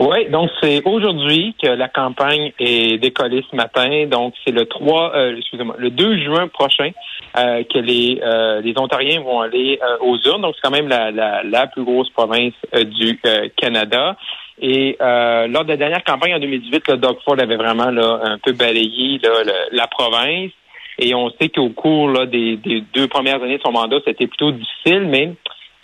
Oui, donc c'est aujourd'hui que la campagne est décollée ce matin. Donc c'est le 3, euh, excusez-moi, le 2 juin prochain euh, que les, euh, les Ontariens vont aller euh, aux urnes. Donc c'est quand même la, la, la plus grosse province euh, du euh, Canada. Et euh, lors de la dernière campagne en 2018, le Doug Ford avait vraiment là, un peu balayé là, la province. Et on sait qu'au cours là, des, des deux premières années de son mandat, c'était plutôt difficile, mais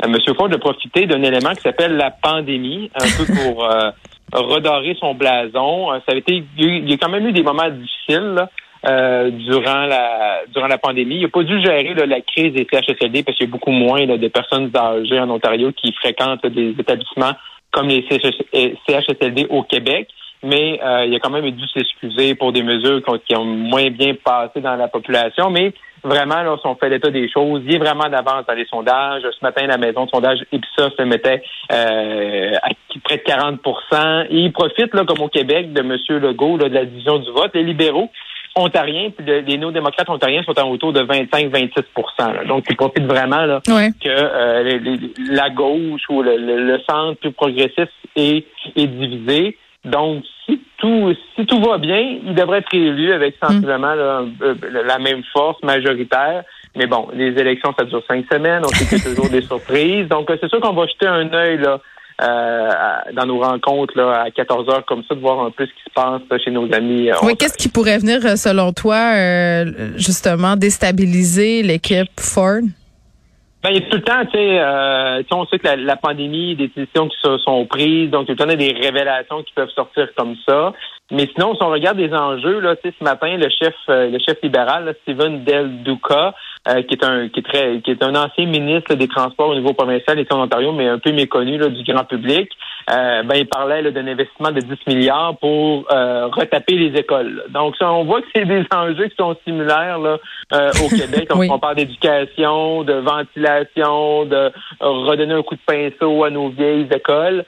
euh, M. Ford a profité d'un élément qui s'appelle la pandémie, un peu pour euh, redorer son blason. Euh, Ça avait été, il y a quand même eu des moments difficiles là, euh, durant la durant la pandémie. Il n'a pas dû gérer là, la crise des CHSLD parce qu'il y a beaucoup moins là, de personnes âgées en Ontario qui fréquentent des établissements comme les CHSLD au Québec. Mais euh, il a quand même dû s'excuser pour des mesures qui ont, moins bien passé dans la population. Mais vraiment, là, si on fait l'état des choses, il est vraiment d'avance dans les sondages. Ce matin, la maison de sondage Ipsos se mettait euh, à près de 40 Et il profite, là, comme au Québec, de M. Legault, là, de la division du vote. Les libéraux ontariens, puis le- les néo-démocrates ontariens sont en autour de 25-26 là. Donc, ils profitent vraiment là, Ouais. que euh, les- les- la gauche ou le, le- le centre plus progressiste est, est divisé. Donc, si tout si tout va bien, il devrait être élu avec sensiblement là, euh, la même force majoritaire. Mais bon, les élections, ça dure cinq semaines. On sait qu'il y a toujours des surprises. Donc, euh, c'est sûr qu'on va jeter un œil là, euh, dans nos rencontres là, à 14 heures comme ça, de voir un peu ce qui se passe là, chez nos amis. euh, Oui, qu'est-ce qui pourrait venir, selon toi, euh, justement, déstabiliser l'équipe Ford? Ben, il y a tout le temps, tu sais, euh, on sait que la, la pandémie, des décisions qui se sont prises, donc il y a des révélations qui peuvent sortir comme ça. Mais sinon, si on regarde les enjeux, là, tu sais, ce matin, le chef, euh, le chef libéral, là, Steven Del Duca, euh, qui est un, qui est très, qui est un ancien ministre là, des Transports au niveau provincial ici en Ontario, mais un peu méconnu là, du grand public, euh, ben, il parlait d'un investissement de 10 milliards pour euh, retaper les écoles. Donc, ça, on voit que c'est des enjeux qui sont similaires là, euh, au Québec. Oui. on parle d'éducation, de ventilation, de redonner un coup de pinceau à nos vieilles écoles.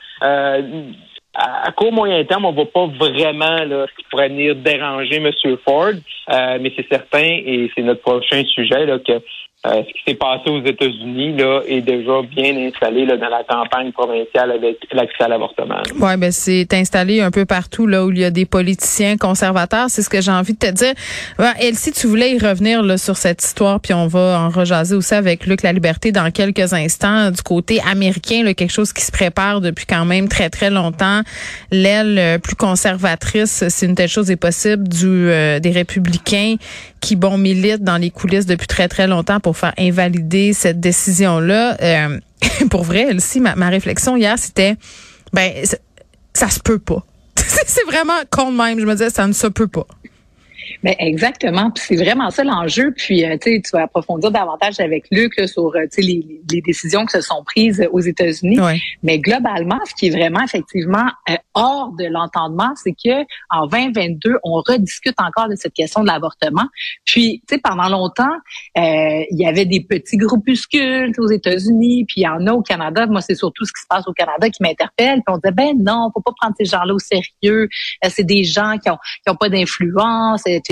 À à court moyen terme, on ne voit pas vraiment là, ce qui pourrait venir déranger M. Ford, Euh, mais c'est certain, et c'est notre prochain sujet, là, que euh, ce qui s'est passé aux États-Unis là, est déjà bien installé là, dans la campagne provinciale avec l'accès à l'avortement. Ouais, ben c'est installé un peu partout là où il y a des politiciens conservateurs. C'est ce que j'ai envie de te dire. Ouais, Elsie, tu voulais y revenir là sur cette histoire, puis on va en rejaser aussi avec Luc La Liberté dans quelques instants. Du côté américain, là, quelque chose qui se prépare depuis quand même très très longtemps. L'aile euh, plus conservatrice, si une telle chose est possible, du euh, des républicains qui bon militent dans les coulisses depuis très très longtemps pour faire invalider cette décision là. pour vrai, Elsie, ma, ma réflexion hier, c'était ben ça, ça se peut pas. c'est vraiment con même. Je me disais, ça ne se peut pas. Ben exactement. Puis c'est vraiment ça l'enjeu. Puis euh, tu vas approfondir davantage avec Luc là, sur euh, les, les décisions qui se sont prises aux États-Unis. Ouais. Mais globalement, ce qui est vraiment effectivement euh, hors de l'entendement, c'est que en 2022, on rediscute encore de cette question de l'avortement. Puis, tu sais, pendant longtemps, euh, il y avait des petits groupuscules aux États-Unis, puis il y en a au Canada. Moi, c'est surtout ce qui se passe au Canada qui m'interpelle. Puis on disait, ben non, faut pas prendre ces gens-là au sérieux. Euh, c'est des gens qui ont qui ont pas d'influence, etc.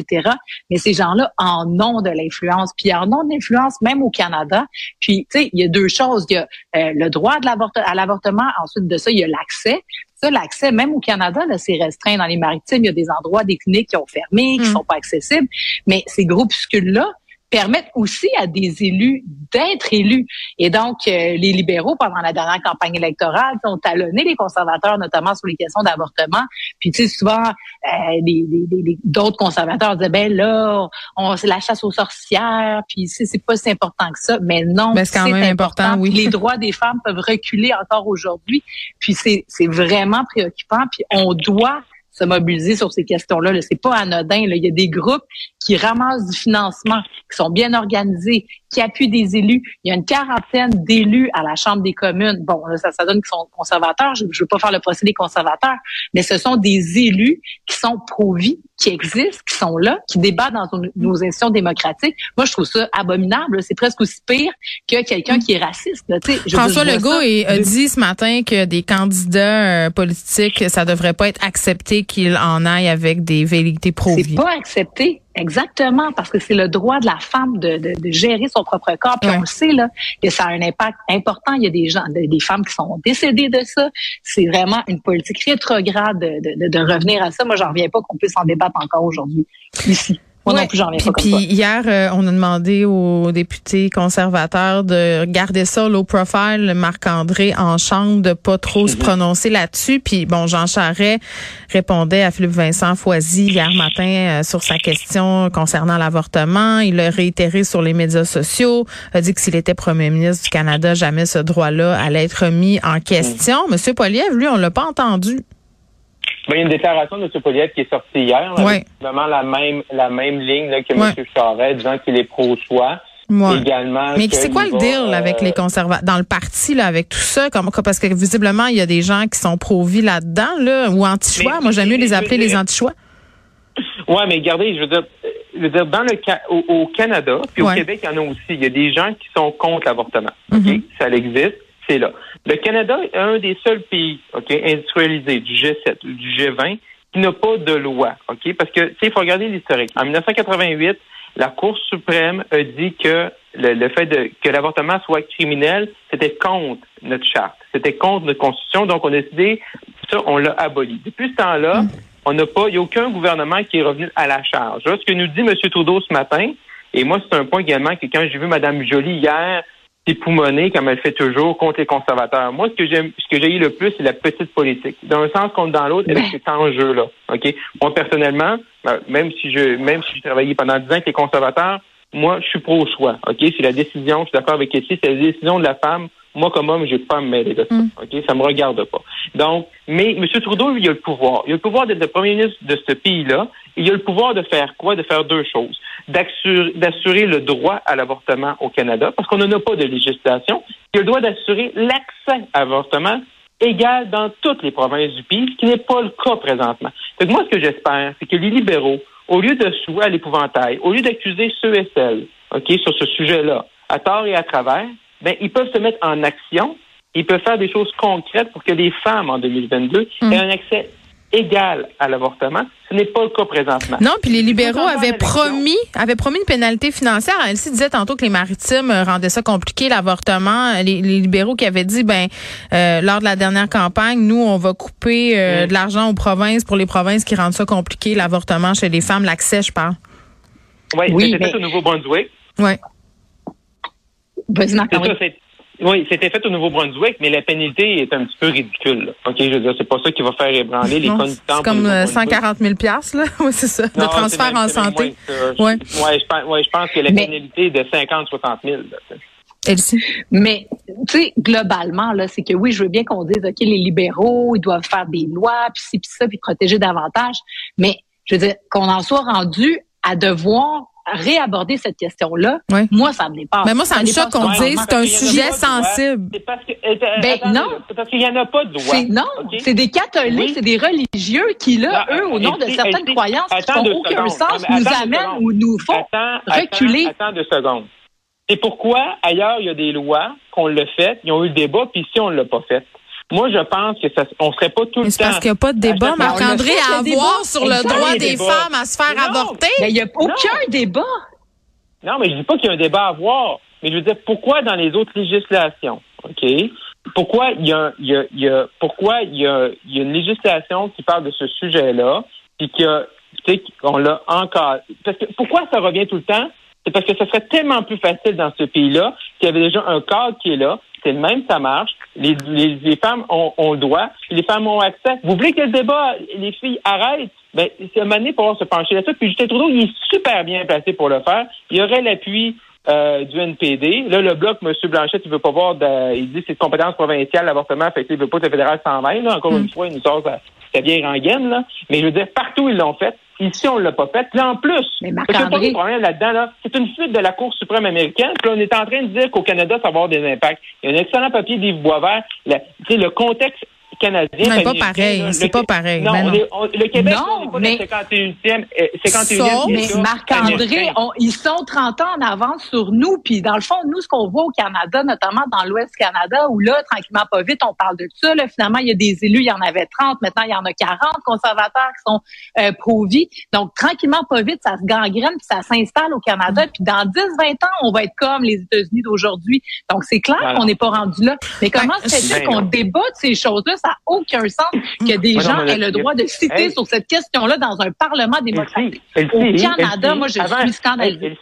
Mais ces gens-là en ont de l'influence, puis en ont de l'influence même au Canada. Puis, tu sais, il y a deux choses. Il y a euh, le droit de à l'avortement. Ensuite de ça, il y a l'accès. Ça, l'accès, même au Canada, là, c'est restreint dans les maritimes. Il y a des endroits, des cliniques qui ont fermé, qui Mm. sont pas accessibles. Mais ces groupuscules-là permettent aussi à des élus d'être élus. Et donc, euh, les libéraux, pendant la dernière campagne électorale, ont talonné les conservateurs, notamment sur les questions d'avortement. Puis, tu sais, souvent, euh, les- les- les- les- d'autres conservateurs disaient, ben là, on, c'est la chasse aux sorcières, puis c'est c'est pas si important que ça. Mais non, Ben, c'est quand même important, oui. Les droits des femmes peuvent reculer encore aujourd'hui. Puis c'est c'est vraiment préoccupant. Puis on doit se mobiliser sur ces questions-là. -là, c'est pas anodin. Là. Il y a des groupes qui ramassent du financement, qui sont bien organisés, qui appuient des élus. Il y a une quarantaine d'élus à la Chambre des communes. Bon, là, ça, ça donne qu'ils sont conservateurs. Je ne veux pas faire le procès des conservateurs, mais ce sont des élus qui sont pro-vie, qui existent, qui sont là, qui débattent dans nos institutions démocratiques. Moi, je trouve ça abominable. C'est presque aussi pire que quelqu'un qui est raciste. Là. Je François Legault a dit ce matin que des candidats euh, politiques, ça devrait pas être accepté qu'ils en aillent avec des vérités pro-vie. C'est pas accepté. Exactement, parce que c'est le droit de la femme de, de, de, gérer son propre corps. Puis on le sait, là, que ça a un impact important. Il y a des gens, des femmes qui sont décédées de ça. C'est vraiment une politique rétrograde de, de, revenir à ça. Moi, j'en reviens pas qu'on puisse en débattre encore aujourd'hui ici. Moi non plus, j'en reviens puis, puis hier, euh, on a demandé aux députés conservateurs de garder ça low profile, Marc-André en chambre, de pas trop se mhm. prononcer là-dessus. Puis bon, Jean Charret répondait à Philippe Vincent Foisy hier matin euh, sur sa question concernant l'avortement. Il l'a réitéré sur les médias sociaux, a dit que s'il était premier ministre du Canada, jamais ce droit-là allait être mis en question. Mhm. Monsieur Poliev, lui, on l'a pas entendu. Ben, il y a une déclaration de M. Poliev qui est sortie hier, vraiment la même la même ligne que M. Charest, disant qu'il est pro-choix. Également Mais c'est quoi le deal avec les euh, conservateurs dans le parti là avec tout ça? Comme parce que visiblement il y a des gens qui sont pro-vie là-dedans là ou anti-choix. Moi j'aime mieux les appeler les anti-choix. Ouais, mais regardez, je veux dire, je veux dire dans le au, Canada puis au Québec il y en a aussi. Il y a des gens qui sont contre l'avortement. Mm-hmm. Ça existe c'est là. Le Canada est un des seuls pays industrialisés du G7, du G20, qui n'a pas de loi. Parce que, il faut regarder l'historique. En 1988, la Cour suprême a dit que le, fait que l'avortement soit criminel, c'était contre notre charte, c'était contre notre constitution, donc on a décidé, ça, on l'a aboli. Depuis ce temps-là, on n'a pas, il n'y a aucun gouvernement qui est revenu à la charge. ce que nous dit M. Trudeau ce matin, et moi, c'est un point également que quand j'ai vu Mme Joly hier époumonée, comme elle fait toujours, contre les conservateurs. Moi, ce que j'aime, ce que j'ai eu le plus, c'est la petite politique. Dans un sens comme dans l'autre, avec cet enjeu-là. OK? Moi, personnellement, ben, même si je, même si j'ai travaillé pendant dix ans avec les conservateurs, moi, je suis pro-choix. OK? C'est la décision, je suis d'accord avec Kessie, c'est la décision de la femme. Moi, comme homme, j'ai pas à me mêler de ça. Mm. OK? Ça me regarde pas. Donc, mais M. Trudeau, lui, il a le pouvoir. Il a le pouvoir d'être le premier ministre de ce pays-là. Il a le pouvoir de faire quoi? De faire deux choses. D'assurer le droit à l'avortement au Canada, parce qu'on n'en a pas de législation. Il a le droit d'assurer l'accès à l'avortement égal dans toutes les provinces du pays, ce qui n'est pas le cas présentement. Donc moi, ce que j'espère, c'est que les libéraux, au lieu de jouer à l'épouvantail, au lieu d'accuser ceux et celles, OK, sur ce sujet-là, à tort et à travers, ben, ils peuvent se mettre en action, ils peuvent faire des choses concrètes pour que les femmes, en 2022, mm. aient un accès égal à l'avortement. Ce n'est pas le cas présentement. Non, puis les libéraux avaient promis, avaient promis une pénalité financière. Elle disait tantôt que les maritimes rendaient ça compliqué l'avortement. Les, libéraux qui avaient dit, ben, euh, lors de la dernière campagne, nous, on va couper euh, mm. de l'argent aux provinces pour les provinces qui rendent ça compliqué l'avortement chez les femmes, l'accès, je parle. Oui, oui c'était fait au Nouveau-Brunswick. Oui. Oui, c'était fait au Nouveau-Brunswick, mais la pénalité est un petit peu ridicule. OK, je veux dire, c'est pas ça qui va faire ébranler les conditions. C'est comme 140 000 là. oui, c'est ça. de transfert en santé. Oui, ouais, je, pense, ouais, je pense que la pénalité est de 50 60 000. Elsie. Mais, tu sais, globalement, là, c'est que oui, je veux bien qu'on dise, OK, les libéraux, ils doivent faire des lois, puis ci, puis ça, puis protéger davantage. Mais, je veux dire, qu'on en soit rendu à devoir réaborder cette question-là, moi, ça me dépasse. Mais moi, ça, me choque qu'on dise c'est un sujet sensible. C'est parce que, euh, ben, non. parce qu'il n'y en a pas de droit. Non, c'est des catholiques, c'est des religieux qui, là, eux, au nom de certaines croyances qui n'ont aucun sens, nous amènent ou nous font reculer. Attends, deux secondes. C'est pourquoi, ailleurs, il y a des lois qu'on l'a fait, ils ont eu le débat, puis ici, on ne l'a pas fait. Moi, je pense que ça, on serait pas tout le temps. parce qu'il n'y a pas de débat, Marc-André, à avoir sur le droit des femmes à se faire avorter. Mais il n'y a aucun débat. Non, mais je dis pas qu'il y a un débat à avoir. Mais je veux dire, pourquoi dans les autres législations, OK? Pourquoi il y a, il y a, il y a pourquoi il y a, il y a une législation qui parle de ce sujet-là, puis que, tu sais, qu'on l'a encore. Parce que pourquoi ça revient tout le temps? C'est parce que ce serait tellement plus facile dans ce pays-là qu'il y avait déjà un cadre qui est là, c'est le même, ça marche. Les, les, femmes ont, ont, le droit, les femmes ont accès. Vous voulez que le débat, les filles arrêtent? Ben, c'est un moment donné pour se pencher là-dessus. Puis Justin Trudeau, il est super bien placé pour le faire. Il y aurait l'appui euh, du NPD. Là, le bloc, M. Blanchette, il veut pas voir de, il dit que c'est compétence provinciale, l'avortement, fait qu'il veut pas que le fédéral s'en mêle, Encore une mm. fois, il nous sort sa, bien rengaine, là. Mais je veux dire, partout, ils l'ont fait. Ici, on l'a pas fait. Puis en plus, Mais Marc-André- problème là-dedans, là. C'est une fuite de la Cour suprême américaine. Puis là, on est en train de dire qu'au Canada, ça va avoir des impacts. Il y a un excellent papier d'Yves Boisvert. Le, tu sais, le contexte canadien. Mais pas pareil, c'est le- pas pareil, Non, ben on non. est- on- le Québec, Non, on n'est pas mais- le 51e, euh, 51e Sauf- Mais Marc-André, ils sont 30 ans en avance sur nous. Puis dans le fond, nous, ce qu'on voit au Canada, notamment dans l'Ouest Canada, où là, tranquillement, pas vite, on parle de ça. Là, finalement, il y a des élus, il y en avait 30. Maintenant, il y en a 40 conservateurs qui sont euh, pro-vie. Donc, tranquillement, pas vite, ça se gangrène puis ça s'installe au Canada. Puis dans 10-20 ans, on va être comme les États-Unis d'aujourd'hui. Donc, c'est clair Voilà. qu'on n'est pas rendu là. Mais comment Ben, se fait-il ben qu'on débat de ces choses-là? Ça n'a aucun sens que des gens aient le droit de citer sur cette question-là dans un parlement démocratique. Au Canada, moi, je suis scandalisée.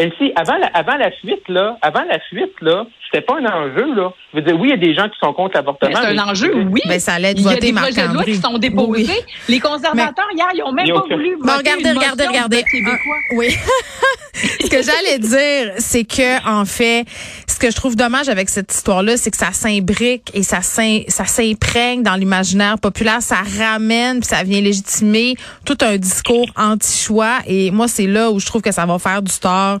Elsie, avant la, avant la fuite, là, avant la fuite, là, c'était pas un enjeu, là. Je veux dire, oui, il y a des gens qui sont contre l'avortement. Mais c'est un mais- enjeu, oui. Ben, ça allait être Il y a voté, des projets de loi Marc-André. qui sont déposés. Oui. Les conservateurs, hier, ils ont même Ils pas voulu Bon, voter regardez, regardez, regardez. Ah, oui. ce que j'allais dire, c'est que en fait, ce que je trouve dommage avec cette histoire-là, c'est que ça s'imbrique et ça s'imprègne dans l'imaginaire populaire, ça ramène puis ça vient légitimer tout un discours anti-choix et moi c'est là où je trouve que ça va faire du tort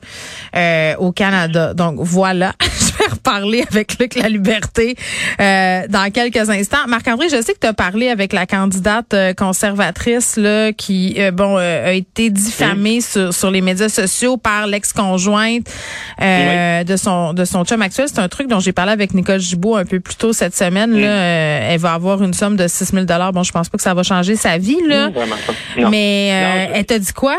euh, au Canada. Donc voilà, je vais reparler avec Luc La Liberté euh, dans quelques instants. Marc-André, je sais que tu as parlé avec la candidate euh, conservatrice là qui euh, bon euh, a été diffamée sur, sur les médias sociaux par l'ex-conjointe euh, de son de son chum actuel. C'est un truc dont j'ai parlé avec Nicole Gibault un peu plus tôt cette semaine. Là, Euh, elle va avoir une somme de 6 000 Bon, je pense pas que ça va changer sa vie là, Non, vraiment pas. Non. mais euh, Non, je- elle t'a dit quoi?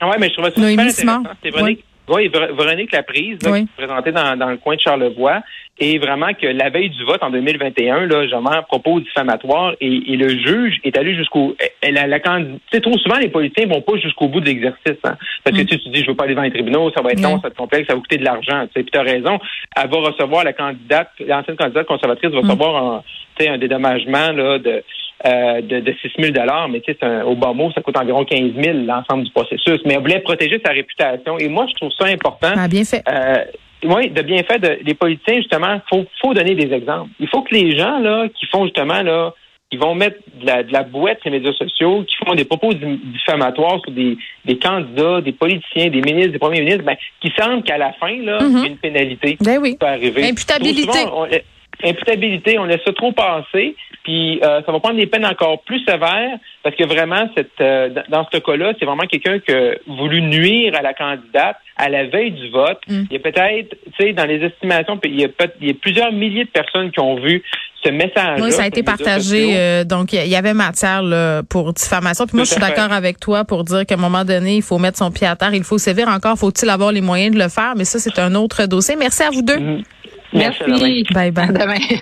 Ah ouais, mais je trouvais ça Noémie super intéressant. C'est Véronique, oui, Ver- Véronique Laprise, là, Oui. qui se présentait dans, dans le coin de Charlevoix, et vraiment que la veille du vote en 2021, là, justement, propos diffamatoires, et, et le juge est allé jusqu'au... La Tu sais, trop souvent, les politiciens vont pas jusqu'au bout de l'exercice. Hein, parce que tu, sais, tu dis, je veux pas aller devant les tribunaux, ça va être Mm. long, ça va être complexe, ça va coûter de l'argent. Tu sais, puis t'as raison. Elle va recevoir, la candidate, l'ancienne candidate conservatrice va Mm. recevoir un, tu un dédommagement là, de euh, de, de 6 000 mais tu sais, au bas mot, ça coûte environ 15 000 l'ensemble du processus. Mais elle voulait protéger sa réputation. Et moi, je trouve ça important. Ah, bien fait. Euh, oui, de bien fait, de, les politiciens, justement, faut, faut donner des exemples. Il faut que les gens, là, qui font justement, là, qui vont mettre de la, de la bouette sur les médias sociaux, qui font des propos di- diffamatoires sur des, des candidats, des politiciens, des ministres, des premiers ministres, ben, qui sentent qu'à la fin, là, il y a une pénalité Ben oui. qui peut arriver. Imputabilité. Souvent, on- imputabilité, on laisse ça trop passer, puis euh, ça va prendre des peines encore plus sévères, parce que vraiment, cette, euh, dans ce cas-là, c'est vraiment quelqu'un qui a voulu nuire à la candidate à la veille du vote. Mm. Il y a peut-être, tu sais, dans les estimations, il y, a peut- il y a plusieurs milliers de personnes qui ont vu ce message. Oui, ça a été partagé. euh, donc, il y avait matière là, pour diffamation. Puis moi, je suis d'accord avec toi pour dire qu'à un moment donné, il faut mettre son pied à terre. Il faut sévir encore. Faut-il avoir les moyens de le faire? Mais ça, c'est un autre dossier. Merci à vous deux. Mhm. Merci. Merci. Bye bye. À demain.